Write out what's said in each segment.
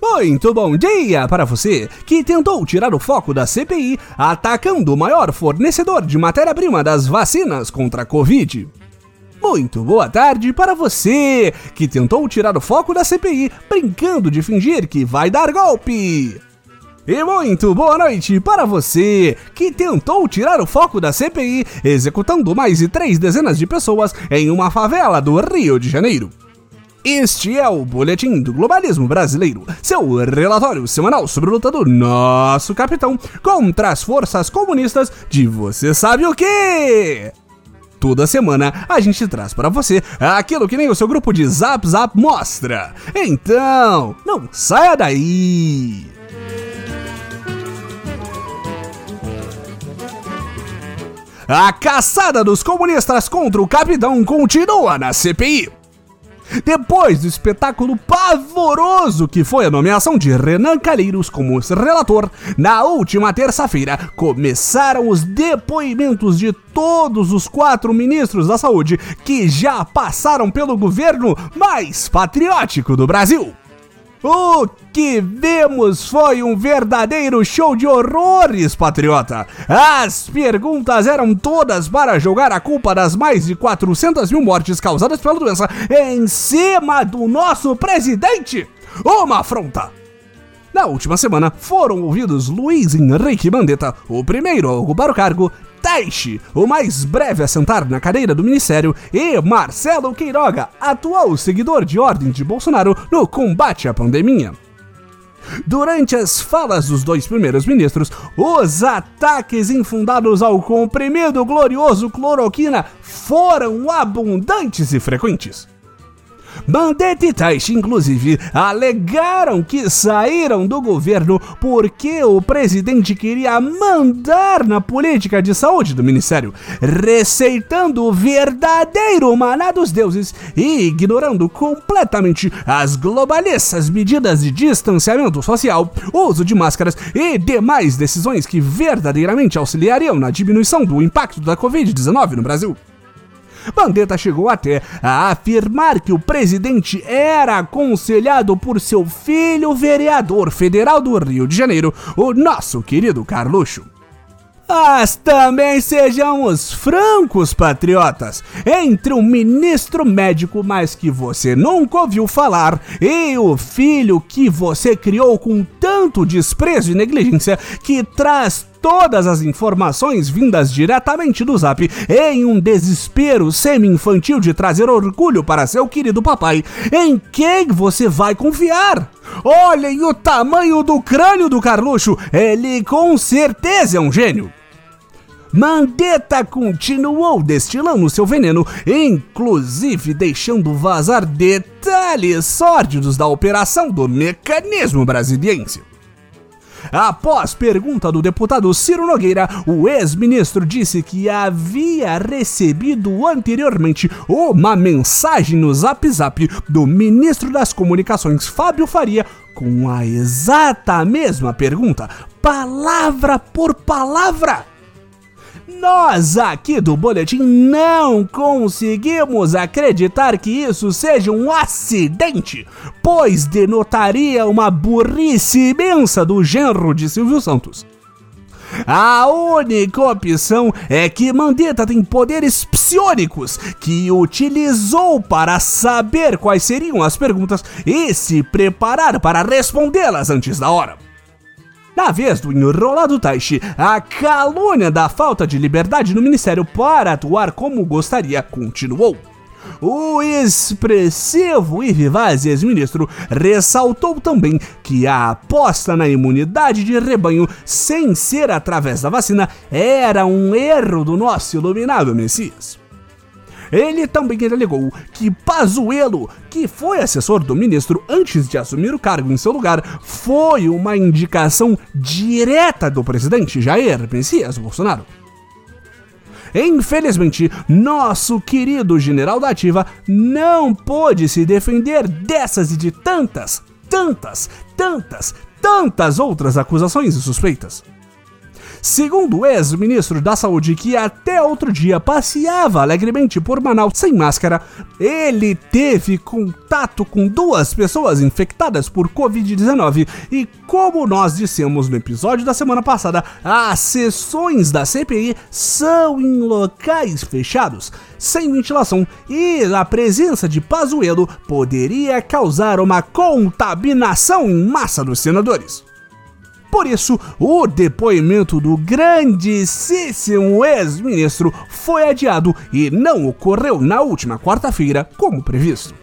Muito bom dia para você que tentou tirar o foco da CPI atacando o maior fornecedor de matéria-prima das vacinas contra a Covid. Muito boa tarde para você que tentou tirar o foco da CPI brincando de fingir que vai dar golpe. E muito boa noite para você que tentou tirar o foco da CPI executando mais de três dezenas de pessoas em uma favela do Rio de Janeiro. Este é o Boletim do Globalismo Brasileiro, seu relatório semanal sobre a luta do nosso capitão contra as forças comunistas de você sabe o quê? Toda semana a gente traz para você aquilo que nem o seu grupo de Zap Zap mostra. Então, não saia daí! A caçada dos comunistas contra o capitão continua na CPI. Depois do espetáculo pavoroso que foi a nomeação de Renan Calheiros como relator, na última terça-feira começaram os depoimentos de todos os quatro ministros da saúde que já passaram pelo governo mais patriótico do Brasil. O que vemos foi um verdadeiro show de horrores, patriota. As perguntas eram todas para jogar a culpa das mais de 400 mil mortes causadas pela doença em cima do nosso presidente. Uma afronta. Na última semana, foram ouvidos Luiz Henrique Mandetta, o primeiro a ocupar o cargo, Taishi, o mais breve a sentar na cadeira do ministério, e Marcelo Queiroga, atual seguidor de ordem de Bolsonaro no combate à pandemia. Durante as falas dos dois primeiros ministros, os ataques infundados ao comprimido glorioso cloroquina foram abundantes e frequentes. Mandetta e Taishi, inclusive, alegaram que saíram do governo porque o presidente queria mandar na política de saúde do ministério, receitando o verdadeiro maná dos deuses e ignorando completamente as globalistas medidas de distanciamento social, uso de máscaras e demais decisões que verdadeiramente auxiliariam na diminuição do impacto da Covid-19 no Brasil. Bandetta chegou até a afirmar que o presidente era aconselhado por seu filho vereador federal do Rio de Janeiro, o nosso querido Carluxo. Mas também sejamos francos, patriotas. Entre um ministro médico mais que você nunca ouviu falar e o filho que você criou com tanto desprezo e negligência que traz todas as informações vindas diretamente do Zap em um desespero semi-infantil de trazer orgulho para seu querido papai, em quem você vai confiar? Olhem o tamanho do crânio do Carluxo, ele com certeza é um gênio. Mandetta continuou destilando seu veneno, inclusive deixando vazar detalhes sórdidos da operação do mecanismo brasiliense. Após pergunta do deputado Ciro Nogueira, o ex-ministro disse que havia recebido anteriormente uma mensagem no Zap Zap do ministro das Comunicações Fábio Faria com a exata mesma pergunta, palavra por palavra. Nós aqui do Boletim não conseguimos acreditar que isso seja um acidente, pois denotaria uma burrice imensa do genro de Silvio Santos. A única opção é que Mandetta tem poderes psionicos que utilizou para saber quais seriam as perguntas e se preparar para respondê-las antes da hora. Na vez do enrolado Taishi, a calúnia da falta de liberdade no ministério para atuar como gostaria continuou. O expressivo e vivaz ex-ministro ressaltou também que a aposta na imunidade de rebanho sem ser através da vacina era um erro do nosso iluminado Messias. Ele também alegou que Pazuello, que foi assessor do ministro antes de assumir o cargo em seu lugar, foi uma indicação direta do presidente Jair Messias Bolsonaro. Infelizmente, nosso querido general da Ativa não pôde se defender dessas e de tantas, tantas, tantas, tantas outras acusações e suspeitas. Segundo o ex-ministro da Saúde, que até outro dia passeava alegremente por Manaus sem máscara, ele teve contato com duas pessoas infectadas por Covid-19 e, como nós dissemos no episódio da semana passada, as sessões da CPI são em locais fechados, sem ventilação, e a presença de Pazuello poderia causar uma contaminação em massa dos senadores. Por isso, o depoimento do grandíssimo ex-ministro foi adiado e não ocorreu na última quarta-feira, como previsto.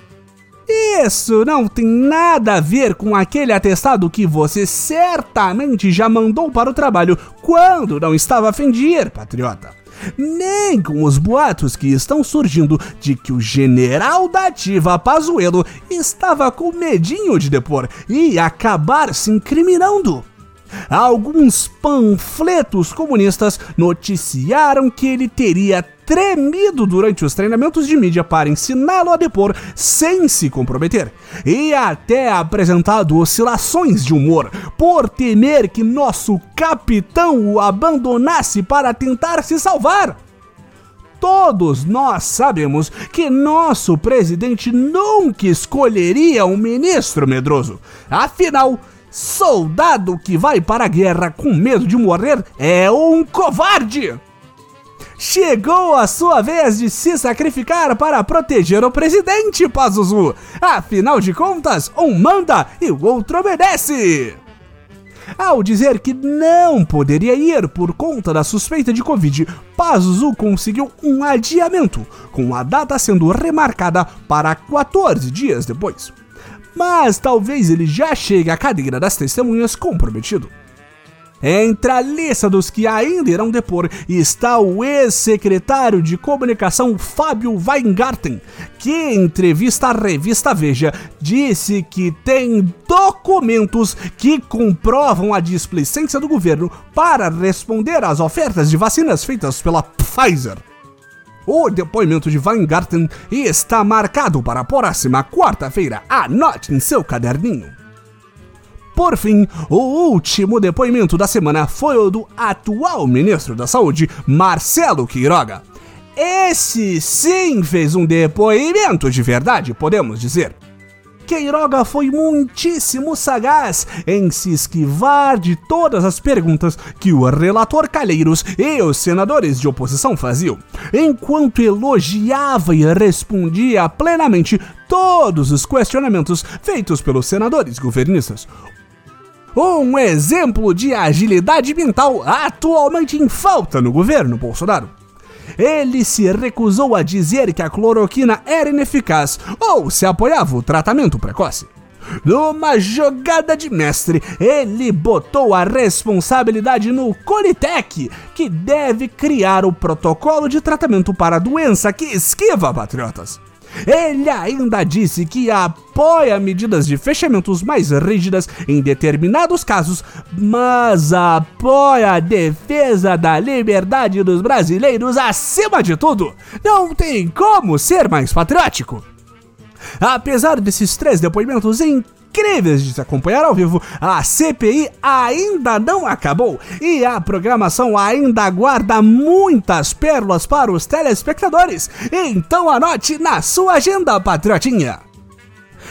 Isso não tem nada a ver com aquele atestado que você certamente já mandou para o trabalho quando não estava a fim de ir, patriota. Nem com os boatos que estão surgindo de que o general da ativa Pazuello estava com medinho de depor e acabar se incriminando. Alguns panfletos comunistas noticiaram que ele teria tremido durante os treinamentos de mídia para ensiná-lo a depor sem se comprometer, e até apresentado oscilações de humor por temer que nosso capitão o abandonasse para tentar se salvar. Todos nós sabemos que nosso presidente nunca escolheria um ministro medroso. Afinal, Soldado que vai para a guerra com medo de morrer é um covarde! Chegou a sua vez de se sacrificar para proteger o presidente, Pazuzu! Afinal de contas, um manda e o outro obedece! Ao dizer que não poderia ir por conta da suspeita de Covid, Pazuzu conseguiu um adiamento, com a data sendo remarcada para 14 dias depois mas talvez ele já chegue à cadeira das testemunhas comprometido. Entre a lista dos que ainda irão depor está o ex-secretário de comunicação Fábio Weingarten, que em entrevista à revista Veja disse que tem documentos que comprovam a displicência do governo para responder às ofertas de vacinas feitas pela Pfizer. O depoimento de Weingarten está marcado para a próxima quarta-feira. Anote em seu caderninho. Por fim, o último depoimento da semana foi o do atual ministro da Saúde, Marcelo Queiroga. Esse sim fez um depoimento de verdade, podemos dizer. Queiroga foi muitíssimo sagaz em se esquivar de todas as perguntas que o relator Calheiros e os senadores de oposição faziam, enquanto elogiava e respondia plenamente todos os questionamentos feitos pelos senadores governistas. Um exemplo de agilidade mental atualmente em falta no governo Bolsonaro ele se recusou a dizer que a cloroquina era ineficaz ou se apoiava o tratamento precoce. Numa jogada de mestre, ele botou a responsabilidade no Colitec, que deve criar o protocolo de tratamento para a doença que esquiva patriotas. Ele ainda disse que apoia medidas de fechamentos mais rígidas em determinados casos, mas apoia a defesa da liberdade dos brasileiros acima de tudo. Não tem como ser mais patriótico. Apesar desses três depoimentos incríveis de se acompanhar ao vivo, a CPI ainda não acabou e a programação ainda aguarda muitas pérolas para os telespectadores. Então anote na sua agenda, patriotinha.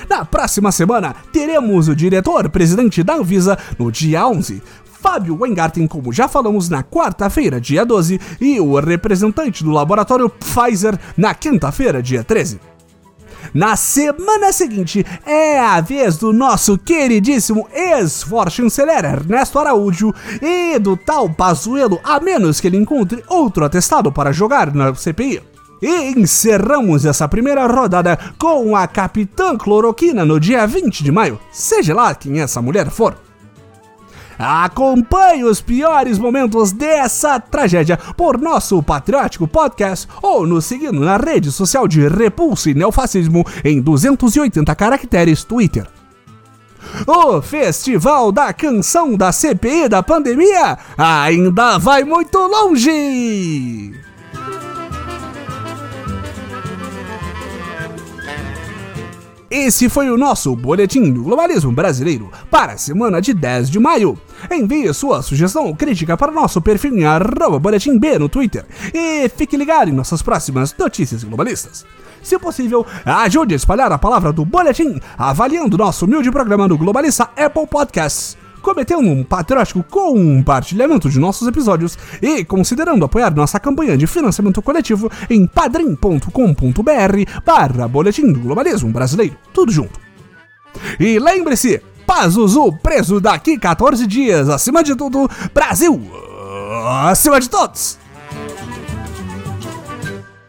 Na próxima semana, teremos o diretor-presidente da Anvisa no dia 11, Fábio Weingarten, como já falamos, na quarta-feira, dia 12, e o representante do laboratório Pfizer na quinta-feira, dia 13. Na semana seguinte, é a vez do nosso queridíssimo ex-chanceler Ernesto Araújo e do tal Pazuello, a menos que ele encontre outro atestado para jogar na CPI. E encerramos essa primeira rodada com a Capitã Cloroquina no dia 20 de maio, seja lá quem essa mulher for. Acompanhe os piores momentos dessa tragédia por nosso patriótico podcast ou nos seguindo na rede social de Repulso e Neofascismo em 280 caracteres Twitter. O Festival da Canção da CPI da Pandemia ainda vai muito longe! Esse foi o nosso Boletim do Globalismo Brasileiro para a semana de 10 de maio. Envie sua sugestão ou crítica para o nosso perfil em boletim B no Twitter e fique ligado em nossas próximas notícias globalistas. Se possível, ajude a espalhar a palavra do Boletim avaliando nosso humilde programa do Globalista Apple Podcasts cometendo um patriótico compartilhamento de nossos episódios e considerando apoiar nossa campanha de financiamento coletivo em padrim.com.br barra Boletim do Globalismo Brasileiro. Tudo junto. E lembre-se, Pazuzu preso daqui 14 dias. Acima de tudo, Brasil! Acima de todos!